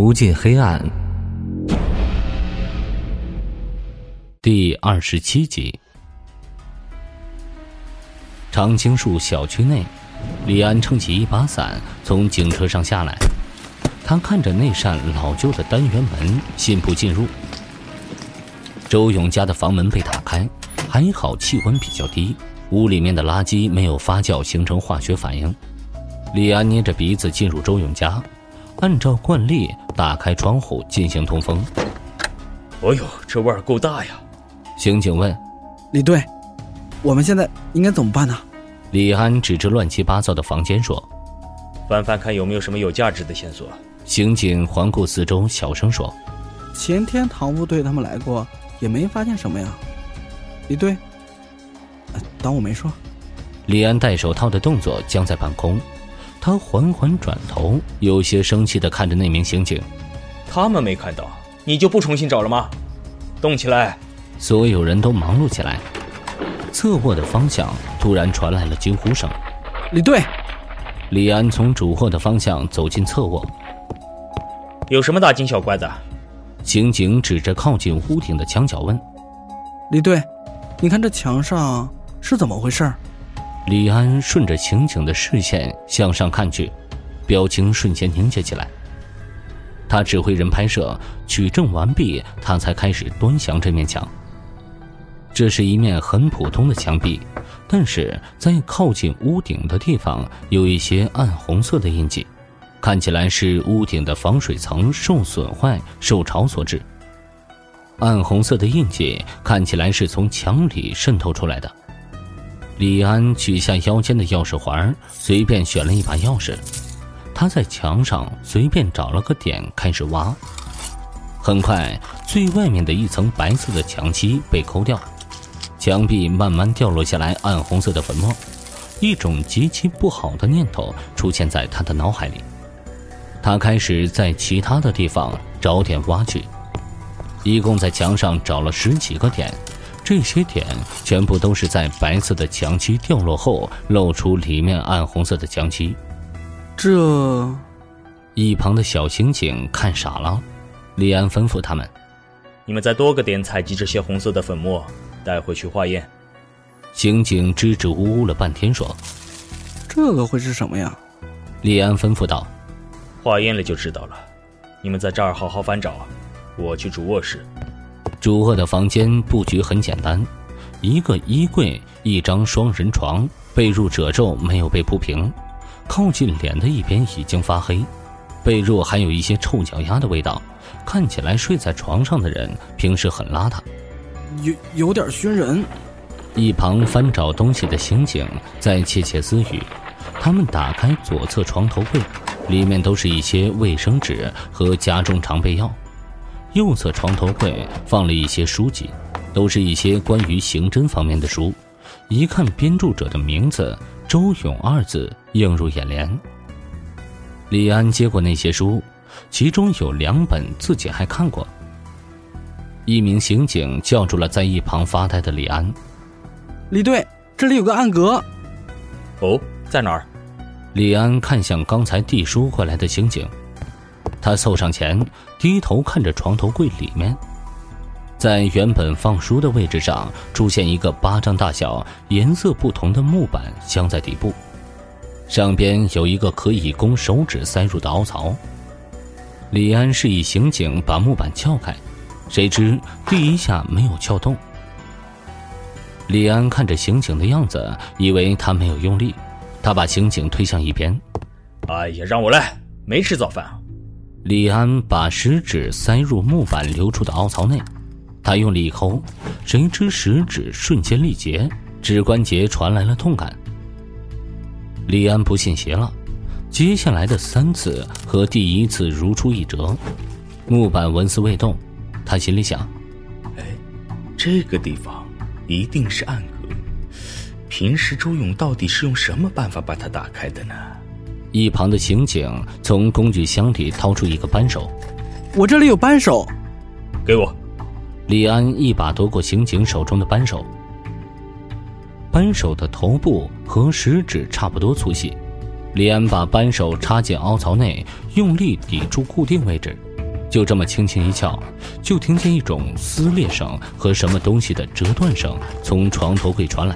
无尽黑暗，第二十七集。长青树小区内，李安撑起一把伞，从警车上下来。他看着那扇老旧的单元门，信步进入。周勇家的房门被打开，还好气温比较低，屋里面的垃圾没有发酵形成化学反应。李安捏着鼻子进入周勇家，按照惯例打开窗户进行通风。哦呦，这味儿够大呀！刑警问：“李队，我们现在应该怎么办呢？”李安指着乱七八糟的房间说：“翻翻看有没有什么有价值的线索。”刑警环顾四周，小声说：“前天唐部队他们来过。”也没发现什么呀，李队，当我没说。李安戴手套的动作僵在半空，他缓缓转头，有些生气的看着那名刑警。他们没看到，你就不重新找了吗？动起来！所有人都忙碌起来。侧卧的方向突然传来了惊呼声。李队，李安从主卧的方向走进侧卧。有什么大惊小怪的？刑警指着靠近屋顶的墙角问：“李队，你看这墙上是怎么回事？”李安顺着刑警的视线向上看去，表情瞬间凝结起来。他指挥人拍摄，取证完毕，他才开始端详这面墙。这是一面很普通的墙壁，但是在靠近屋顶的地方有一些暗红色的印记。看起来是屋顶的防水层受损坏、受潮所致。暗红色的印记看起来是从墙里渗透出来的。李安取下腰间的钥匙环，随便选了一把钥匙。他在墙上随便找了个点，开始挖。很快，最外面的一层白色的墙漆被抠掉，墙壁慢慢掉落下来暗红色的粉末。一种极其不好的念头出现在他的脑海里。他开始在其他的地方找点挖去，一共在墙上找了十几个点，这些点全部都是在白色的墙漆掉落后露出里面暗红色的墙漆。这，一旁的小刑警看傻了。李安吩咐他们：“你们在多个点采集这些红色的粉末，带回去化验。”刑警支支吾吾了半天说：“这个会是什么呀？”李安吩咐道。化验了就知道了。你们在这儿好好翻找，我去主卧室。主卧的房间布局很简单，一个衣柜，一张双人床，被褥褶皱没有被铺平，靠近脸的一边已经发黑，被褥还有一些臭脚丫的味道，看起来睡在床上的人平时很邋遢，有有点熏人。一旁翻找东西的刑警在窃窃私语，他们打开左侧床头柜。里面都是一些卫生纸和家中常备药，右侧床头柜放了一些书籍，都是一些关于刑侦方面的书。一看编著者的名字“周勇”二字映入眼帘。李安接过那些书，其中有两本自己还看过。一名刑警叫住了在一旁发呆的李安：“李队，这里有个暗格。”“哦，在哪儿？”李安看向刚才递书过来的刑警，他凑上前，低头看着床头柜里面，在原本放书的位置上出现一个巴掌大小、颜色不同的木板镶在底部，上边有一个可以供手指塞入的凹槽。李安示意刑警把木板撬开，谁知第一下没有撬动。李安看着刑警的样子，以为他没有用力。他把刑警推向一边，哎呀，让我来，没吃早饭。李安把食指塞入木板流出的凹槽内，他用力抠，谁知食指瞬间力竭，指关节传来了痛感。李安不信邪了，接下来的三次和第一次如出一辙，木板纹丝未动。他心里想：哎，这个地方一定是暗格。平时周勇到底是用什么办法把它打开的呢？一旁的刑警从工具箱里掏出一个扳手，我这里有扳手，给我。李安一把夺过刑警手中的扳手，扳手的头部和食指差不多粗细。李安把扳手插进凹槽内，用力抵住固定位置，就这么轻轻一撬，就听见一种撕裂声和什么东西的折断声从床头柜传来，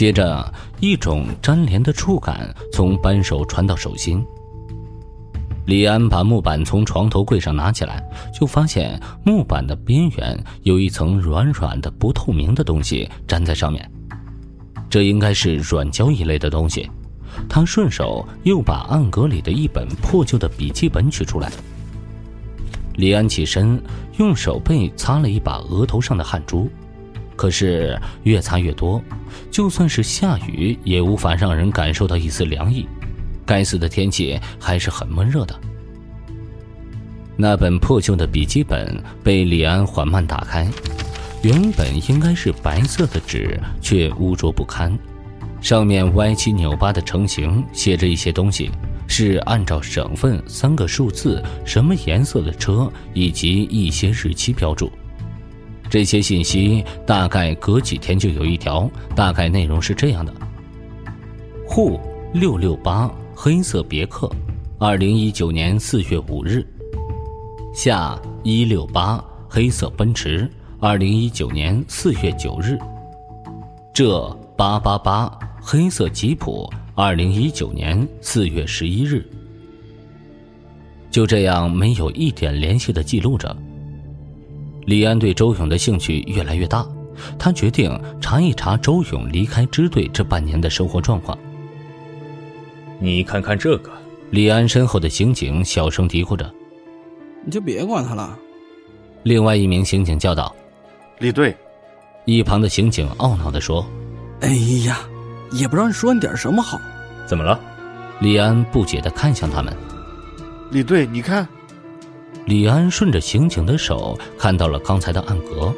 接着一种粘连的触感从扳手传到手心。李安把木板从床头柜上拿起来，就发现木板的边缘有一层软软的、不透明的东西粘在上面，这应该是软胶一类的东西。他顺手又把暗格里的一本破旧的笔记本取出来。李安起身，用手背擦了一把额头上的汗珠，可是越擦越多，就算是下雨，也无法让人感受到一丝凉意。该死的天气还是很闷热的。那本破旧的笔记本被李安缓慢打开，原本应该是白色的纸，却污浊不堪，上面歪七扭八的成型，写着一些东西，是按照省份三个数字、什么颜色的车以及一些日期标注。这些信息大概隔几天就有一条，大概内容是这样的：沪六六八。黑色别克，二零一九年四月五日。下一六八黑色奔驰，二零一九年四月九日。这八八八黑色吉普，二零一九年四月十一日。就这样，没有一点联系的记录着。李安对周勇的兴趣越来越大，他决定查一查周勇离开支队这半年的生活状况。你看看这个，李安身后的刑警小声嘀咕着：“你就别管他了。”另外一名刑警叫道：“李队。”一旁的刑警懊恼地说：“哎呀，也不知道你说你点什么好。”怎么了？李安不解地看向他们：“李队，你看。”李安顺着刑警的手看到了刚才的暗格，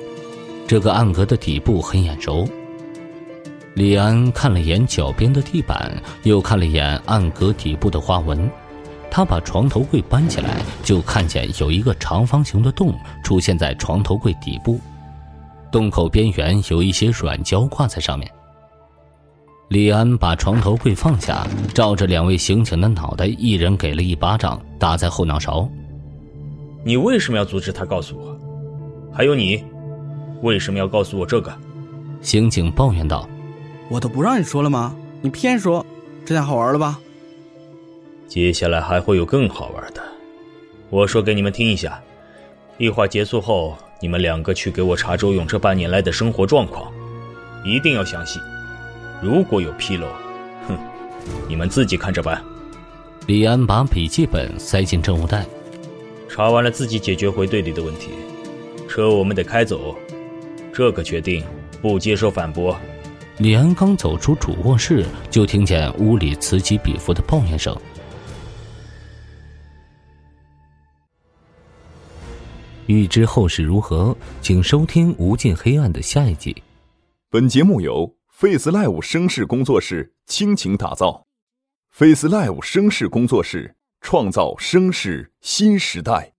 这个暗格的底部很眼熟。李安看了眼脚边的地板，又看了眼暗格底部的花纹。他把床头柜搬起来，就看见有一个长方形的洞出现在床头柜底部，洞口边缘有一些软胶挂在上面。李安把床头柜放下，照着两位刑警的脑袋，一人给了一巴掌，打在后脑勺。你为什么要阻止他告诉我？还有你，为什么要告诉我这个？刑警抱怨道。我都不让你说了吗？你偏说，这下好玩了吧？接下来还会有更好玩的。我说给你们听一下，一会儿结束后，你们两个去给我查周勇这半年来的生活状况，一定要详细。如果有纰漏，哼，你们自己看着办。李安把笔记本塞进证物袋，查完了自己解决回队里的问题。车我们得开走，这个决定不接受反驳。李安刚走出主卧室，就听见屋里此起彼伏的抱怨声。欲知后事如何，请收听《无尽黑暗》的下一集。本节目由 Face Live 声势工作室倾情打造，Face Live 声势工作室创造声势新时代。